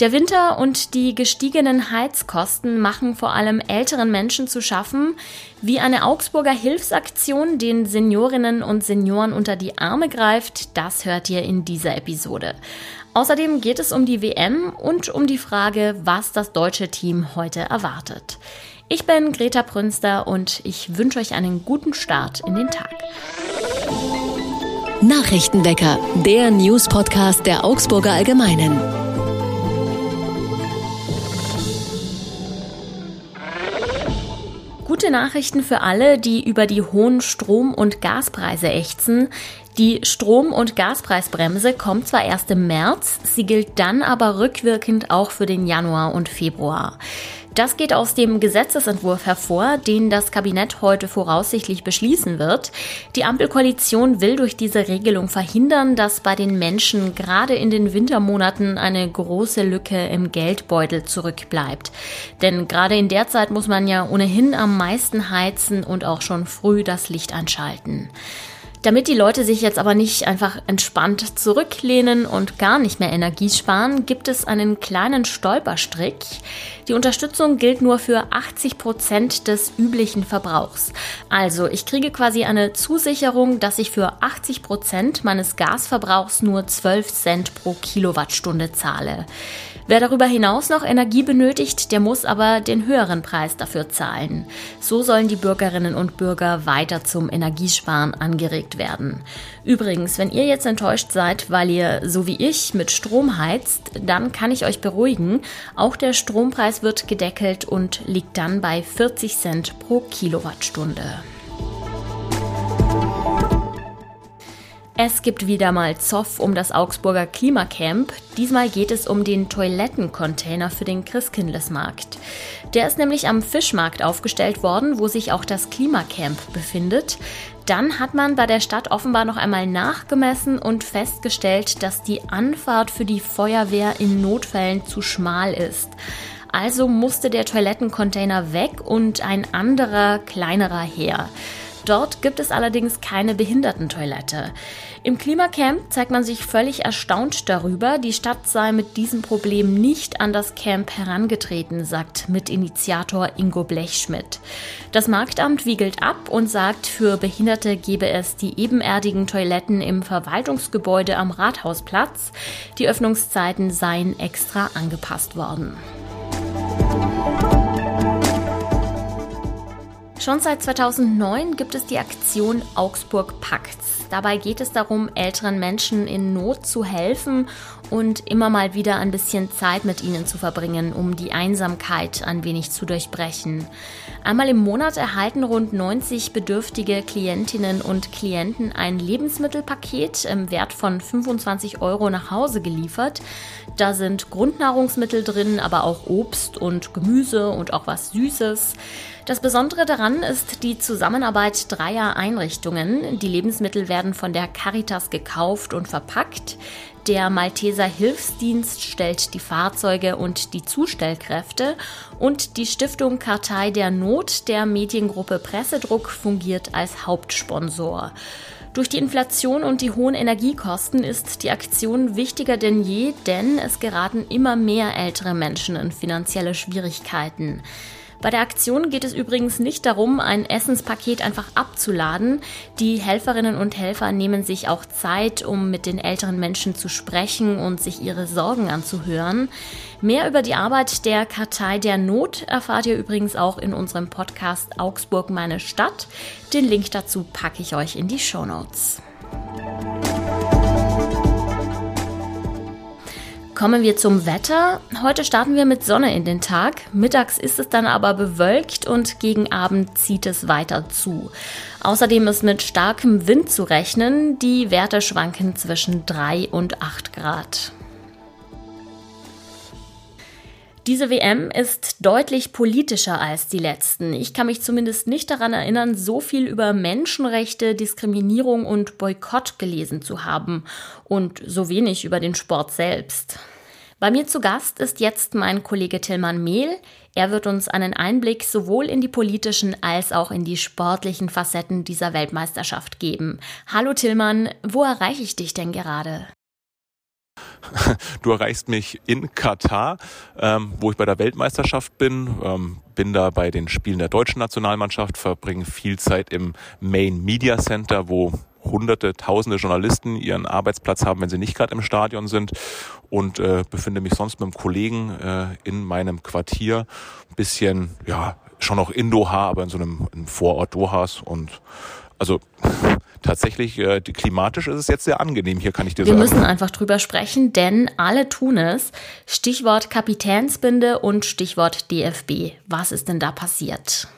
Der Winter und die gestiegenen Heizkosten machen vor allem älteren Menschen zu schaffen, wie eine Augsburger Hilfsaktion den Seniorinnen und Senioren unter die Arme greift, das hört ihr in dieser Episode. Außerdem geht es um die WM und um die Frage, was das deutsche Team heute erwartet. Ich bin Greta Prünster und ich wünsche euch einen guten Start in den Tag. Nachrichtenwecker, der News-Podcast der Augsburger Allgemeinen. Nachrichten für alle, die über die hohen Strom- und Gaspreise ächzen. Die Strom- und Gaspreisbremse kommt zwar erst im März, sie gilt dann aber rückwirkend auch für den Januar und Februar. Das geht aus dem Gesetzesentwurf hervor, den das Kabinett heute voraussichtlich beschließen wird. Die Ampelkoalition will durch diese Regelung verhindern, dass bei den Menschen gerade in den Wintermonaten eine große Lücke im Geldbeutel zurückbleibt. Denn gerade in der Zeit muss man ja ohnehin am meisten heizen und auch schon früh das Licht anschalten. Damit die Leute sich jetzt aber nicht einfach entspannt zurücklehnen und gar nicht mehr Energie sparen, gibt es einen kleinen Stolperstrick. Die Unterstützung gilt nur für 80 Prozent des üblichen Verbrauchs. Also ich kriege quasi eine Zusicherung, dass ich für 80 Prozent meines Gasverbrauchs nur 12 Cent pro Kilowattstunde zahle. Wer darüber hinaus noch Energie benötigt, der muss aber den höheren Preis dafür zahlen. So sollen die Bürgerinnen und Bürger weiter zum Energiesparen angeregt werden. Übrigens, wenn ihr jetzt enttäuscht seid, weil ihr so wie ich mit Strom heizt, dann kann ich euch beruhigen. Auch der Strompreis wird gedeckelt und liegt dann bei 40 Cent pro Kilowattstunde. Es gibt wieder mal Zoff um das Augsburger Klimacamp. Diesmal geht es um den Toilettencontainer für den Christkindlesmarkt. Der ist nämlich am Fischmarkt aufgestellt worden, wo sich auch das Klimacamp befindet. Dann hat man bei der Stadt offenbar noch einmal nachgemessen und festgestellt, dass die Anfahrt für die Feuerwehr in Notfällen zu schmal ist. Also musste der Toilettencontainer weg und ein anderer, kleinerer her. Dort gibt es allerdings keine Behindertentoilette. Im Klimacamp zeigt man sich völlig erstaunt darüber, die Stadt sei mit diesem Problem nicht an das Camp herangetreten, sagt Mitinitiator Ingo Blechschmidt. Das Marktamt wiegelt ab und sagt, für Behinderte gebe es die ebenerdigen Toiletten im Verwaltungsgebäude am Rathausplatz. Die Öffnungszeiten seien extra angepasst worden. Schon seit 2009 gibt es die Aktion Augsburg Packt's. Dabei geht es darum, älteren Menschen in Not zu helfen und immer mal wieder ein bisschen Zeit mit ihnen zu verbringen, um die Einsamkeit ein wenig zu durchbrechen. Einmal im Monat erhalten rund 90 bedürftige Klientinnen und Klienten ein Lebensmittelpaket im Wert von 25 Euro nach Hause geliefert. Da sind Grundnahrungsmittel drin, aber auch Obst und Gemüse und auch was Süßes. Das Besondere daran ist die Zusammenarbeit dreier Einrichtungen. Die Lebensmittel werden von der Caritas gekauft und verpackt. Der Malteser Hilfsdienst stellt die Fahrzeuge und die Zustellkräfte und die Stiftung Kartei der Not der Mediengruppe Pressedruck fungiert als Hauptsponsor. Durch die Inflation und die hohen Energiekosten ist die Aktion wichtiger denn je, denn es geraten immer mehr ältere Menschen in finanzielle Schwierigkeiten. Bei der Aktion geht es übrigens nicht darum, ein Essenspaket einfach abzuladen. Die Helferinnen und Helfer nehmen sich auch Zeit, um mit den älteren Menschen zu sprechen und sich ihre Sorgen anzuhören. Mehr über die Arbeit der Kartei der Not erfahrt ihr übrigens auch in unserem Podcast Augsburg meine Stadt. Den Link dazu packe ich euch in die Show Notes. Kommen wir zum Wetter. Heute starten wir mit Sonne in den Tag. Mittags ist es dann aber bewölkt und gegen Abend zieht es weiter zu. Außerdem ist mit starkem Wind zu rechnen. Die Werte schwanken zwischen 3 und 8 Grad. Diese WM ist deutlich politischer als die letzten. Ich kann mich zumindest nicht daran erinnern, so viel über Menschenrechte, Diskriminierung und Boykott gelesen zu haben und so wenig über den Sport selbst. Bei mir zu Gast ist jetzt mein Kollege Tillmann Mehl. Er wird uns einen Einblick sowohl in die politischen als auch in die sportlichen Facetten dieser Weltmeisterschaft geben. Hallo Tillmann, wo erreiche ich dich denn gerade? Du erreichst mich in Katar, ähm, wo ich bei der Weltmeisterschaft bin, ähm, bin da bei den Spielen der deutschen Nationalmannschaft, verbringe viel Zeit im Main Media Center, wo hunderte, tausende Journalisten ihren Arbeitsplatz haben, wenn sie nicht gerade im Stadion sind. Und äh, befinde mich sonst mit einem Kollegen äh, in meinem Quartier, bisschen, ja, schon noch in Doha, aber in so einem, einem Vorort Dohas. Und also tatsächlich, äh, klimatisch ist es jetzt sehr angenehm hier, kann ich dir Wir sagen. Wir müssen einfach drüber sprechen, denn alle tun es. Stichwort Kapitänsbinde und Stichwort DFB. Was ist denn da passiert?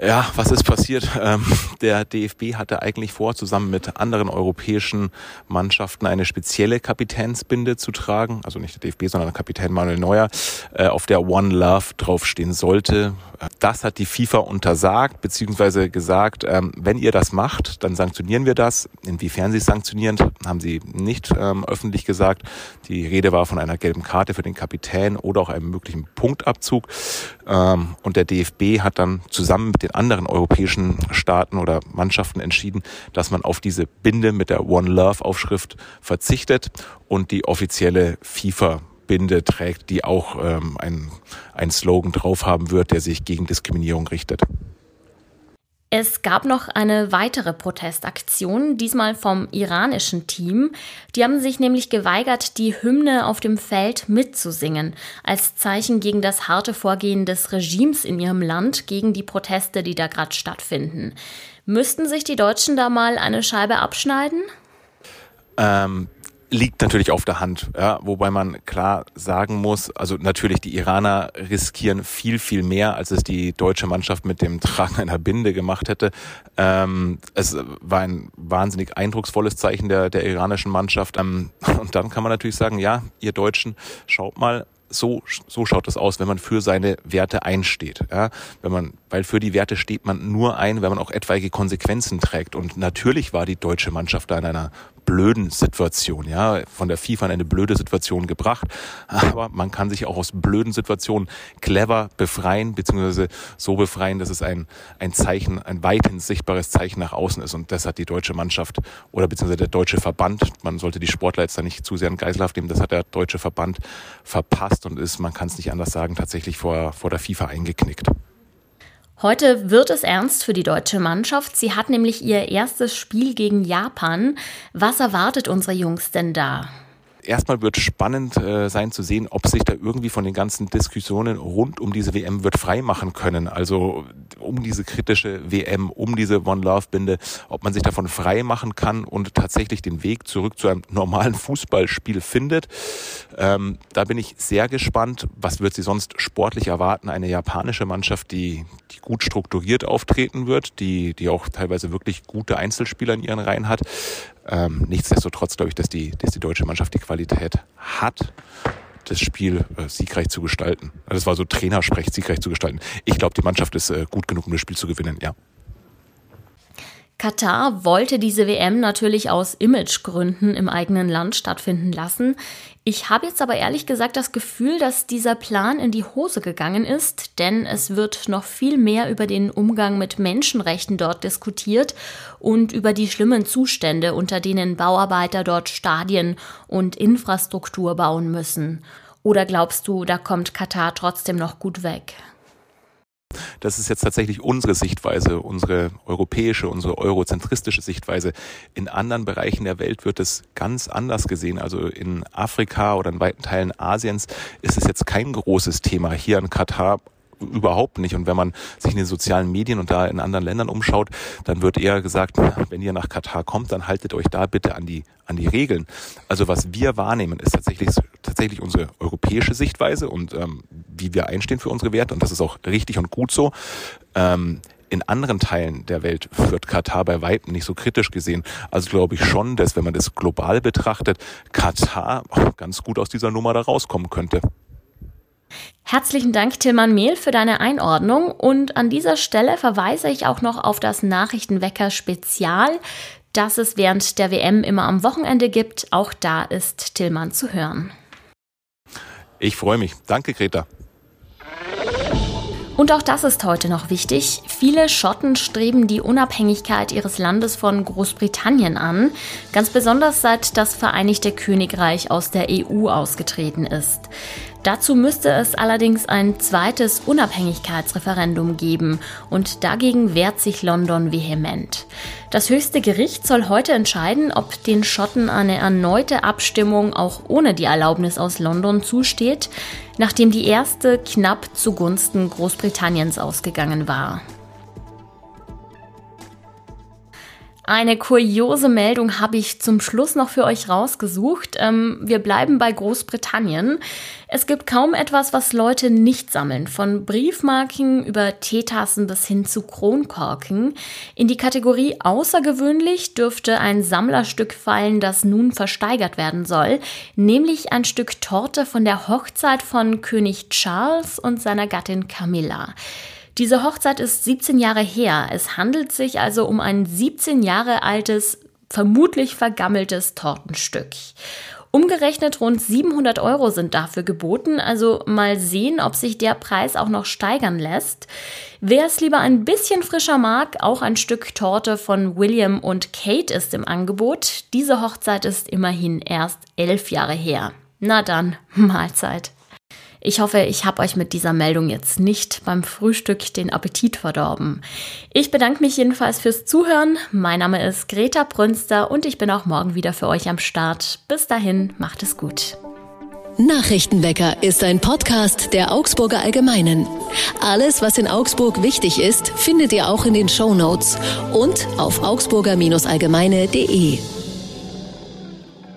Ja, was ist passiert? Ähm, der DFB hatte eigentlich vor, zusammen mit anderen europäischen Mannschaften eine spezielle Kapitänsbinde zu tragen. Also nicht der DFB, sondern der Kapitän Manuel Neuer, äh, auf der One Love draufstehen sollte. Das hat die FIFA untersagt, beziehungsweise gesagt, ähm, wenn ihr das macht, dann sanktionieren wir das. Inwiefern sie sanktionieren, haben sie nicht ähm, öffentlich gesagt. Die Rede war von einer gelben Karte für den Kapitän oder auch einem möglichen Punktabzug. Und der DFB hat dann zusammen mit den anderen europäischen Staaten oder Mannschaften entschieden, dass man auf diese Binde mit der One Love Aufschrift verzichtet und die offizielle FIFA Binde trägt, die auch ähm, ein, ein Slogan drauf haben wird, der sich gegen Diskriminierung richtet. Es gab noch eine weitere Protestaktion, diesmal vom iranischen Team. Die haben sich nämlich geweigert, die Hymne auf dem Feld mitzusingen, als Zeichen gegen das harte Vorgehen des Regimes in ihrem Land, gegen die Proteste, die da gerade stattfinden. Müssten sich die Deutschen da mal eine Scheibe abschneiden? Ähm, liegt natürlich auf der Hand, ja, wobei man klar sagen muss, also natürlich die Iraner riskieren viel, viel mehr, als es die deutsche Mannschaft mit dem Tragen einer Binde gemacht hätte. Ähm, es war ein wahnsinnig eindrucksvolles Zeichen der, der iranischen Mannschaft. Ähm, und dann kann man natürlich sagen, ja, ihr Deutschen, schaut mal, so, so schaut es aus, wenn man für seine Werte einsteht. Ja? Wenn man, weil für die Werte steht man nur ein, wenn man auch etwaige Konsequenzen trägt. Und natürlich war die deutsche Mannschaft da in einer blöden Situation, ja, von der FIFA in eine blöde Situation gebracht. Aber man kann sich auch aus blöden Situationen clever befreien, beziehungsweise so befreien, dass es ein, ein Zeichen, ein weithin sichtbares Zeichen nach außen ist. Und das hat die deutsche Mannschaft oder beziehungsweise der deutsche Verband, man sollte die Sportler jetzt da nicht zu sehr in Geiselhaft nehmen, das hat der deutsche Verband verpasst und ist, man kann es nicht anders sagen, tatsächlich vor, vor der FIFA eingeknickt. Heute wird es ernst für die deutsche Mannschaft. Sie hat nämlich ihr erstes Spiel gegen Japan. Was erwartet unsere Jungs denn da? erstmal wird spannend äh, sein zu sehen, ob sich da irgendwie von den ganzen Diskussionen rund um diese WM wird freimachen können. Also um diese kritische WM, um diese One Love Binde, ob man sich davon frei machen kann und tatsächlich den Weg zurück zu einem normalen Fußballspiel findet. Ähm, da bin ich sehr gespannt. Was wird sie sonst sportlich erwarten? Eine japanische Mannschaft, die, die gut strukturiert auftreten wird, die, die auch teilweise wirklich gute Einzelspieler in ihren Reihen hat. Ähm, nichtsdestotrotz glaube ich, dass die, dass die deutsche Mannschaft die Qualität hat, das Spiel äh, siegreich zu gestalten. Also das war so Trainersprech, siegreich zu gestalten. Ich glaube, die Mannschaft ist äh, gut genug, um das Spiel zu gewinnen, ja. Katar wollte diese WM natürlich aus Imagegründen im eigenen Land stattfinden lassen. Ich habe jetzt aber ehrlich gesagt das Gefühl, dass dieser Plan in die Hose gegangen ist, denn es wird noch viel mehr über den Umgang mit Menschenrechten dort diskutiert und über die schlimmen Zustände, unter denen Bauarbeiter dort Stadien und Infrastruktur bauen müssen. Oder glaubst du, da kommt Katar trotzdem noch gut weg? Das ist jetzt tatsächlich unsere Sichtweise, unsere europäische, unsere eurozentristische Sichtweise. In anderen Bereichen der Welt wird es ganz anders gesehen. Also in Afrika oder in weiten Teilen Asiens ist es jetzt kein großes Thema. Hier in Katar überhaupt nicht. Und wenn man sich in den sozialen Medien und da in anderen Ländern umschaut, dann wird eher gesagt, wenn ihr nach Katar kommt, dann haltet euch da bitte an die, an die Regeln. Also was wir wahrnehmen, ist tatsächlich, tatsächlich unsere europäische Sichtweise und ähm, wie wir einstehen für unsere Werte. Und das ist auch richtig und gut so. Ähm, in anderen Teilen der Welt wird Katar bei weitem nicht so kritisch gesehen. Also glaube ich schon, dass wenn man das global betrachtet, Katar ganz gut aus dieser Nummer da rauskommen könnte. Herzlichen Dank, Tilman Mehl, für deine Einordnung. Und an dieser Stelle verweise ich auch noch auf das Nachrichtenwecker Spezial, das es während der WM immer am Wochenende gibt. Auch da ist Tillmann zu hören. Ich freue mich. Danke, Greta. Und auch das ist heute noch wichtig. Viele Schotten streben die Unabhängigkeit ihres Landes von Großbritannien an, ganz besonders seit das Vereinigte Königreich aus der EU ausgetreten ist. Dazu müsste es allerdings ein zweites Unabhängigkeitsreferendum geben und dagegen wehrt sich London vehement. Das höchste Gericht soll heute entscheiden, ob den Schotten eine erneute Abstimmung auch ohne die Erlaubnis aus London zusteht, nachdem die erste knapp zugunsten Großbritanniens ausgegangen war. Eine kuriose Meldung habe ich zum Schluss noch für euch rausgesucht. Ähm, wir bleiben bei Großbritannien. Es gibt kaum etwas, was Leute nicht sammeln. Von Briefmarken über Teetassen bis hin zu Kronkorken. In die Kategorie außergewöhnlich dürfte ein Sammlerstück fallen, das nun versteigert werden soll. Nämlich ein Stück Torte von der Hochzeit von König Charles und seiner Gattin Camilla. Diese Hochzeit ist 17 Jahre her. Es handelt sich also um ein 17 Jahre altes, vermutlich vergammeltes Tortenstück. Umgerechnet rund 700 Euro sind dafür geboten, also mal sehen, ob sich der Preis auch noch steigern lässt. Wer es lieber ein bisschen frischer mag, auch ein Stück Torte von William und Kate ist im Angebot. Diese Hochzeit ist immerhin erst elf Jahre her. Na dann, Mahlzeit. Ich hoffe, ich habe euch mit dieser Meldung jetzt nicht beim Frühstück den Appetit verdorben. Ich bedanke mich jedenfalls fürs Zuhören. Mein Name ist Greta Brünster und ich bin auch morgen wieder für euch am Start. Bis dahin, macht es gut. Nachrichtenwecker ist ein Podcast der Augsburger Allgemeinen. Alles, was in Augsburg wichtig ist, findet ihr auch in den Show Notes und auf augsburger-allgemeine.de.